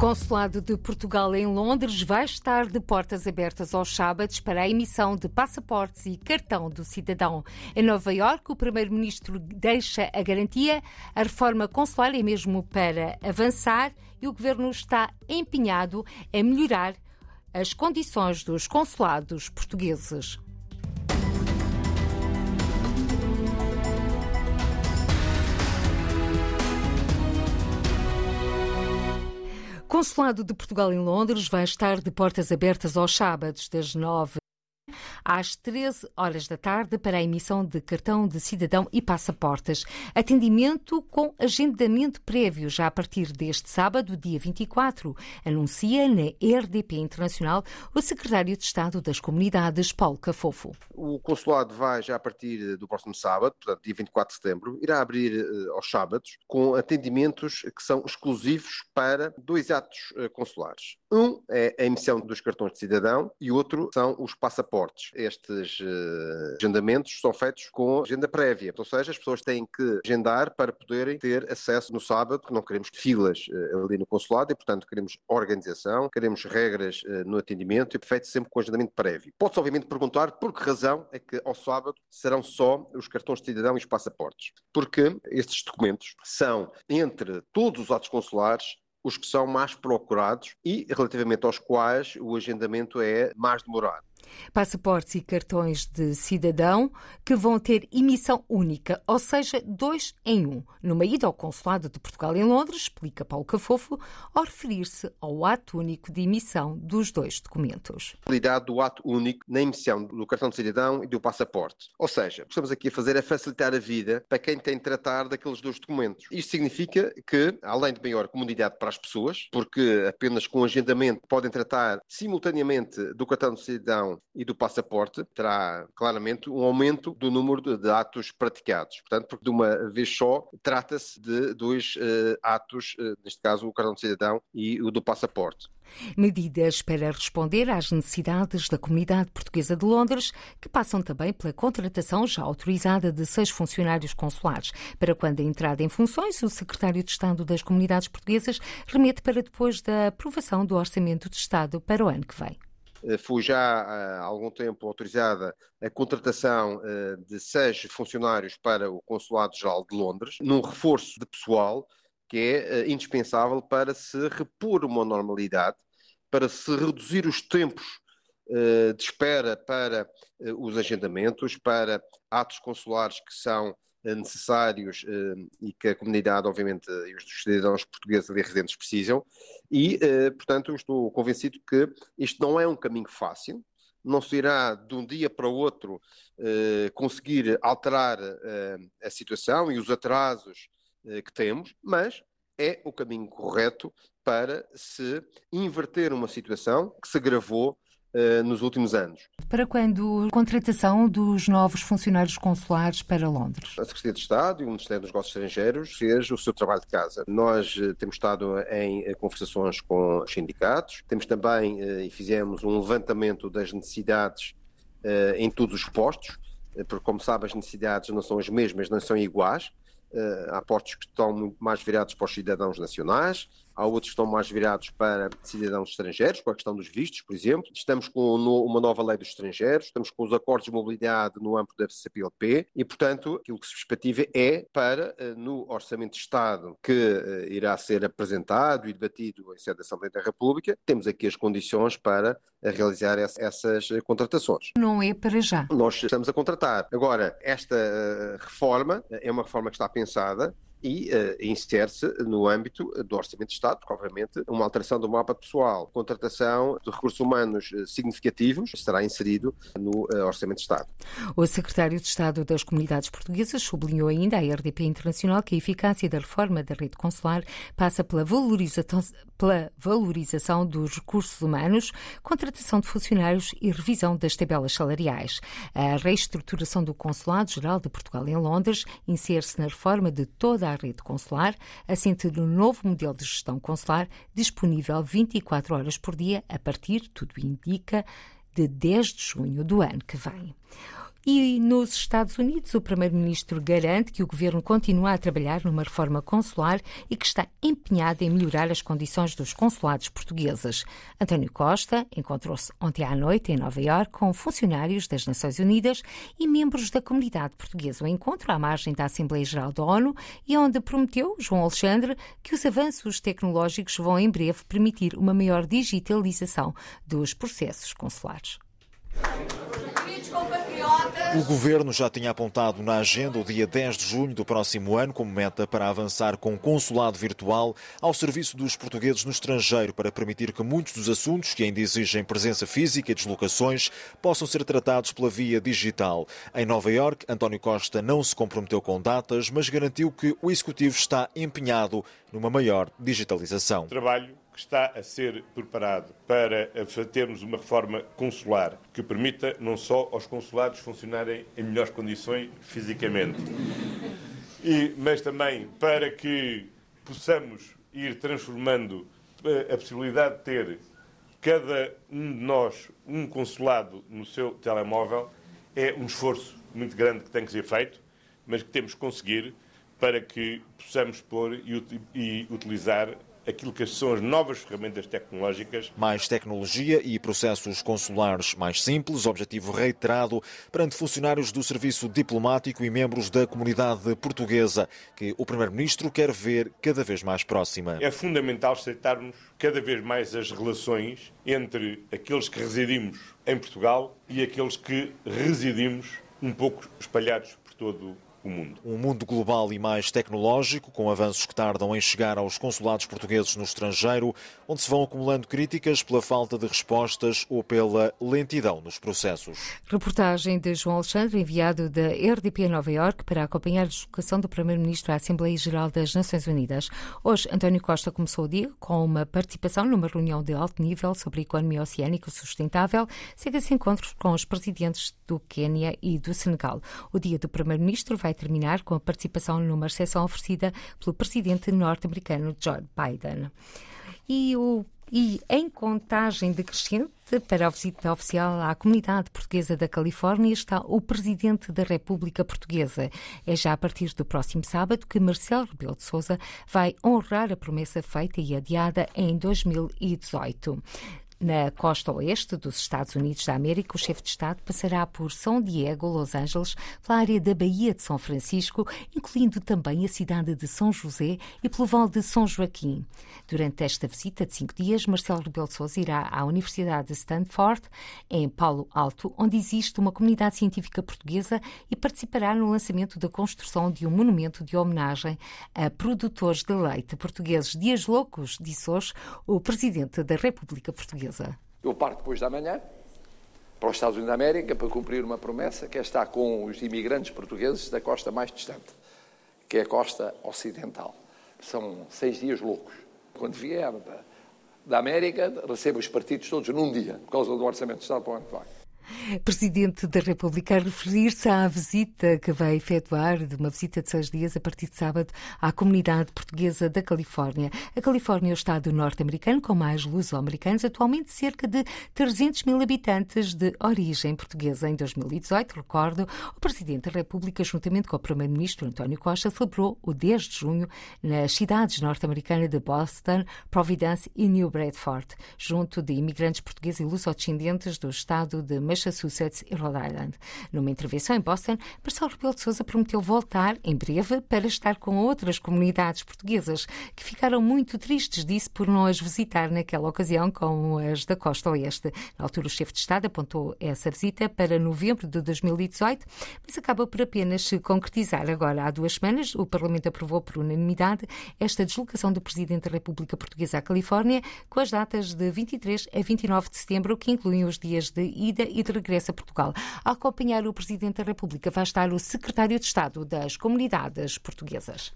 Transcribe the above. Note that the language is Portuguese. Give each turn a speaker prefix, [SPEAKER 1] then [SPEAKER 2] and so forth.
[SPEAKER 1] Consulado de Portugal em Londres vai estar de portas abertas aos sábados para a emissão de passaportes e cartão do cidadão. Em Nova Iorque, o primeiro-ministro deixa a garantia. A reforma consular é mesmo para avançar e o governo está empenhado em melhorar as condições dos consulados portugueses. Consulado de Portugal em Londres vai estar de portas abertas aos sábados, das 9 às 13 horas da tarde para a emissão de cartão de cidadão e passaportes. Atendimento com agendamento prévio já a partir deste sábado, dia 24, anuncia na RDP Internacional o secretário de Estado das Comunidades, Paulo Cafofo.
[SPEAKER 2] O consulado vai já a partir do próximo sábado, portanto, dia 24 de setembro, irá abrir uh, aos sábados com atendimentos que são exclusivos para dois atos uh, consulares. Um é a emissão dos cartões de cidadão e outro são os passaportes. Estes uh, agendamentos são feitos com agenda prévia, ou seja, as pessoas têm que agendar para poderem ter acesso no sábado, não queremos filas uh, ali no consulado e, portanto, queremos organização, queremos regras uh, no atendimento e feito sempre com agendamento prévio. Pode-se, obviamente, perguntar por que razão é que ao sábado serão só os cartões de cidadão e os passaportes. Porque estes documentos são, entre todos os atos consulares, os que são mais procurados e relativamente aos quais o agendamento é mais demorado
[SPEAKER 1] passaportes e cartões de cidadão que vão ter emissão única, ou seja, dois em um. Numa ida ao Consulado de Portugal em Londres, explica Paulo Cafofo, ao referir-se ao ato único de emissão dos dois documentos.
[SPEAKER 2] A qualidade do ato único na emissão do cartão de cidadão e do passaporte. Ou seja, o que estamos aqui a fazer é facilitar a vida para quem tem de tratar daqueles dois documentos. Isto significa que, além de maior comunidade para as pessoas, porque apenas com agendamento podem tratar simultaneamente do cartão de cidadão e do passaporte, terá claramente um aumento do número de, atos praticados. Portanto, porque de uma vez só trata-se de dois uh, atos, uh, neste caso o cartão de cidadão e o do passaporte.
[SPEAKER 1] Medidas para responder às necessidades da comunidade portuguesa de Londres, que passam também pela contratação já autorizada de seis funcionários consulares. Para quando a entrada em funções, o secretário de Estado das Comunidades Portuguesas remete para depois da aprovação do Orçamento de Estado para o ano que vem.
[SPEAKER 2] Eh, foi já há algum tempo autorizada a contratação eh, de seis funcionários para o Consulado-Geral de Londres, num reforço de pessoal que é eh, indispensável para se repor uma normalidade, para se reduzir os tempos de espera para os agendamentos, para atos consulares que são eh, necessários eh, e que a comunidade, obviamente, e os cidadãos portugueses ali residentes precisam. E, eh, portanto, estou convencido que isto não é um caminho fácil, não se irá de um dia para o outro conseguir alterar a situação e os atrasos que temos, mas é o caminho correto para se inverter uma situação que se agravou nos últimos anos.
[SPEAKER 1] Para quando a contratação dos novos funcionários consulares para Londres?
[SPEAKER 2] A Secretaria de Estado e o Ministério dos Negócios Estrangeiros fez o seu trabalho de casa. Nós uh, temos estado em uh, conversações com os sindicatos, temos também e fizemos um levantamento das necessidades em todos os postos, porque, como sabe, as necessidades não são as mesmas, não são iguais. há postos que estão mais virados para os cidadãos nacionais, há outros que estão mais virados para cidadãos estrangeiros, com a questão dos vistos, por exemplo. Estamos com uma nova lei dos estrangeiros, estamos com os acordos de mobilidade no âmbito da CPLP e, portanto, aquilo que se perspectiva é para, eh, no Orçamento de Estado que eh, irá ser apresentado e debatido em sede da Assembleia da República, temos aqui as condições para eh, realizar essas contratações.
[SPEAKER 1] Não é para já.
[SPEAKER 2] Nós estamos a contratar. Agora, esta reforma é uma reforma que está pensada e uh, insere-se no âmbito do Orçamento de Estado, porque, obviamente, uma alteração do mapa pessoal, contratação de recursos humanos eh, significativos, será inserido no uh, Orçamento de Estado.
[SPEAKER 1] O secretário de Estado das Comunidades Portuguesas sublinhou ainda à RDP Internacional que a eficácia da reforma da rede consular passa pela valorização, pela valorização dos recursos humanos, contratação de funcionários e revisão das tabelas salariais. A reestruturação do Consulado-Geral de Portugal em Londres insere-se na reforma de toda a à rede consular, assente no novo modelo de gestão consular, disponível 24 horas por dia, a partir, tudo indica, de 10 de junho do ano que vem. E nos Estados Unidos, o Primeiro-Ministro garante que o governo continua a trabalhar numa reforma consular e que está empenhado em melhorar as condições dos consulados portugueses. António Costa encontrou-se ontem à noite em Nova Iorque com funcionários das Nações Unidas e membros da comunidade portuguesa. O encontro à margem da Assembleia Geral da ONU e onde prometeu João Alexandre que os avanços tecnológicos vão em breve permitir uma maior digitalização dos processos consulares.
[SPEAKER 3] O governo já tinha apontado na agenda o dia 10 de junho do próximo ano como meta para avançar com consulado virtual ao serviço dos portugueses no estrangeiro para permitir que muitos dos assuntos que ainda exigem presença física e deslocações possam ser tratados pela via digital. Em Nova Iorque, António Costa não se comprometeu com datas, mas garantiu que o executivo está empenhado numa maior digitalização.
[SPEAKER 4] Trabalho que está a ser preparado para termos uma reforma consular que permita não só aos consulados funcionarem em melhores condições fisicamente, e, mas também para que possamos ir transformando eh, a possibilidade de ter cada um de nós um consulado no seu telemóvel é um esforço muito grande que tem que ser feito, mas que temos que conseguir para que possamos pôr e utilizar aquilo que são as novas ferramentas tecnológicas.
[SPEAKER 3] Mais tecnologia e processos consulares mais simples, objetivo reiterado perante funcionários do serviço diplomático e membros da comunidade portuguesa, que o Primeiro-Ministro quer ver cada vez mais próxima.
[SPEAKER 4] É fundamental aceitarmos cada vez mais as relações entre aqueles que residimos em Portugal e aqueles que residimos um pouco espalhados por todo o o mundo.
[SPEAKER 3] Um mundo global e mais tecnológico, com avanços que tardam em chegar aos consulados portugueses no estrangeiro, onde se vão acumulando críticas pela falta de respostas ou pela lentidão nos processos.
[SPEAKER 1] Reportagem de João Alexandre, enviado da RDP Nova Iorque para acompanhar a deslocação do Primeiro-Ministro à Assembleia Geral das Nações Unidas. Hoje, António Costa começou o dia com uma participação numa reunião de alto nível sobre a economia oceânica sustentável, segue-se encontros com os presidentes do Quênia e do Senegal. O dia do Primeiro-Ministro vai vai terminar com a participação numa recepção oferecida pelo presidente norte-americano Joe Biden. E o e em contagem decrescente para a visita oficial à comunidade portuguesa da Califórnia está o Presidente da República Portuguesa. É já a partir do próximo sábado que Marcelo Rebelo de Sousa vai honrar a promessa feita e adiada em 2018. Na costa oeste dos Estados Unidos da América, o chefe de Estado passará por São Diego, Los Angeles, pela área da Baía de São Francisco, incluindo também a cidade de São José e pelo Vale de São Joaquim. Durante esta visita de cinco dias, Marcelo Rebelo de Sousa irá à Universidade de Stanford, em Palo Alto, onde existe uma comunidade científica portuguesa e participará no lançamento da construção de um monumento de homenagem a produtores de leite portugueses. Dias loucos, disse hoje o Presidente da República Portuguesa portuguesa.
[SPEAKER 5] Eu parto depois da manhã para os Estados Unidos da América para cumprir uma promessa que é estar com os imigrantes portugueses da costa mais distante, que é a costa ocidental. São seis dias loucos. Quando vier da, América, recebo os partidos todos num dia, por causa do Orçamento de Estado para o ano que vai.
[SPEAKER 1] Presidente da República, a referir-se à visita que vai efetuar, de uma visita de seis dias a partir de sábado, à comunidade portuguesa da Califórnia. A Califórnia é o estado norte-americano com mais luso-americanos, atualmente cerca de 300 mil habitantes de origem portuguesa. Em 2018, recordo, o Presidente da República, juntamente com o Primeiro-Ministro António Costa, celebrou o 10 de junho nas cidades norte-americanas de Boston, Providence e New Bradford, junto de imigrantes portugueses e luso-descendentes do estado de Massachusetts Massachusetts e Rhode Island. Numa intervenção em Boston, Marcelo Rebelo de Sousa prometeu voltar em breve para estar com outras comunidades portuguesas que ficaram muito tristes disso por não as visitar naquela ocasião, como as da Costa Oeste. Na altura, o chefe de Estado apontou essa visita para novembro de 2018, mas acaba por apenas se concretizar. Agora, há duas semanas, o Parlamento aprovou por unanimidade esta deslocação do Presidente da República Portuguesa à Califórnia, com as datas de 23 a 29 de setembro, que incluem os dias de ida e de de regresso a Portugal. A acompanhar o Presidente da República vai estar o Secretário de Estado das Comunidades Portuguesas.